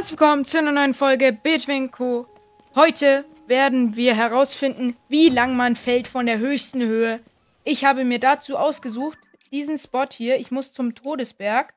Herzlich willkommen zu einer neuen Folge Bitwinko. Heute werden wir herausfinden, wie lang man fällt von der höchsten Höhe. Ich habe mir dazu ausgesucht, diesen Spot hier. Ich muss zum Todesberg.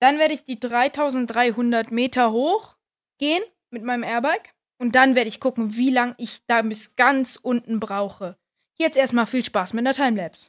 Dann werde ich die 3300 Meter hoch gehen mit meinem Airbike. Und dann werde ich gucken, wie lang ich da bis ganz unten brauche. Jetzt erstmal viel Spaß mit der Timelapse.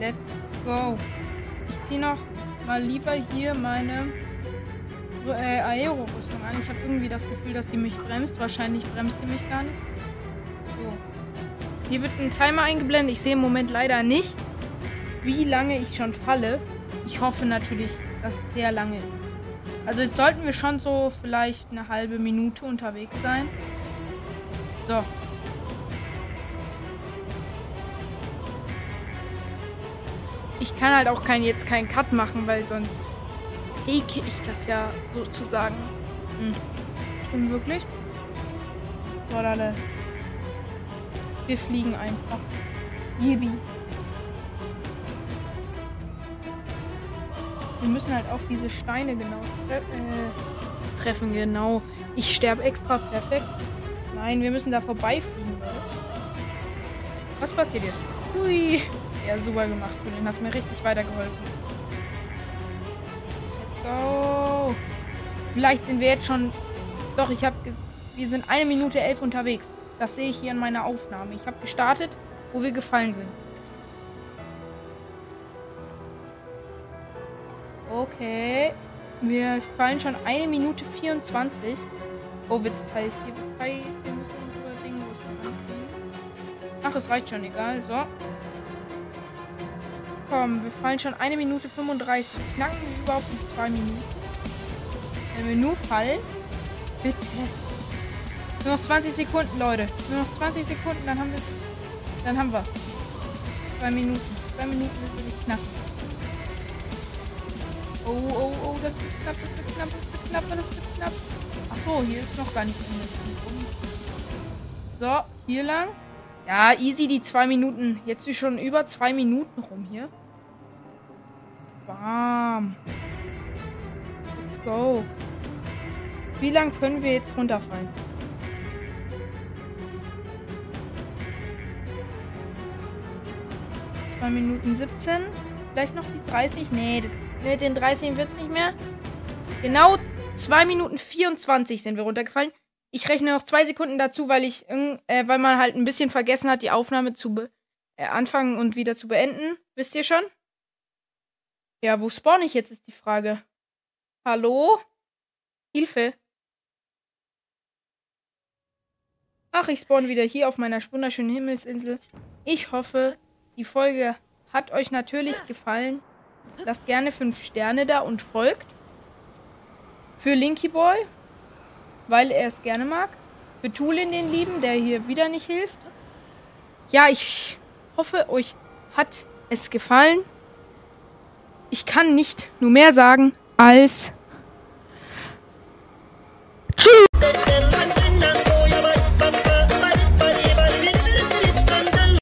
Let's go. Ich ziehe noch mal lieber hier meine äh, Aero-Rüstung an. Ich habe irgendwie das Gefühl, dass die mich bremst. Wahrscheinlich bremst die mich gar nicht. So. Hier wird ein Timer eingeblendet. Ich sehe im Moment leider nicht, wie lange ich schon falle. Ich hoffe natürlich, dass es sehr lange ist. Also jetzt sollten wir schon so vielleicht eine halbe Minute unterwegs sein. So. Ich kann halt auch kein, jetzt keinen Cut machen, weil sonst fake ich das ja sozusagen. Hm. Stimmt wirklich? So, alle. Wir fliegen einfach. Yibi. Wir müssen halt auch diese Steine genau tre äh, treffen. Genau. Ich sterbe extra perfekt. Nein, wir müssen da vorbeifliegen, Leute. Was passiert jetzt? Hui. Ja, super gemacht, Julian. Hast mir richtig weitergeholfen. Let's go. Vielleicht sind wir jetzt schon. Doch, ich habe. Wir sind eine Minute elf unterwegs. Das sehe ich hier in meiner Aufnahme. Ich habe gestartet, wo wir gefallen sind. Okay. Wir fallen schon eine Minute 24. Oh, wird's heiß. Hier wird's heiß. Wir müssen unsere Ringrüstung anziehen. Ach, es reicht schon, egal. So. Komm, wir fallen schon eine Minute 35. Knacken wir überhaupt in zwei Minuten? Wenn wir nur fallen. Bitte. Nur noch 20 Sekunden, Leute. Nur noch 20 Sekunden, dann haben wir Dann haben wir. Zwei Minuten. Zwei Minuten sind wir knapp. Oh, oh, oh, das wird knapp, das wird knapp, das wird knapp, das wird knapp. Ach so, hier ist noch gar nicht So, hier lang. Ja, easy die zwei Minuten. Jetzt ist schon über zwei Minuten rum hier. Bam. Let's go. Wie lang können wir jetzt runterfallen? Zwei Minuten 17. Vielleicht noch die 30? Nee, das, mit den 30 wird es nicht mehr. Genau 2 Minuten 24 sind wir runtergefallen. Ich rechne noch zwei Sekunden dazu, weil ich äh, weil man halt ein bisschen vergessen hat, die Aufnahme zu äh, anfangen und wieder zu beenden. Wisst ihr schon? Ja, wo spawn ich jetzt, ist die Frage. Hallo? Hilfe. Ach, ich spawn wieder hier auf meiner wunderschönen Himmelsinsel. Ich hoffe, die Folge hat euch natürlich gefallen. Lasst gerne 5 Sterne da und folgt. Für Linky Boy, weil er es gerne mag. Für Tulin den Lieben, der hier wieder nicht hilft. Ja, ich hoffe, euch hat es gefallen. Ich kann nicht nur mehr sagen als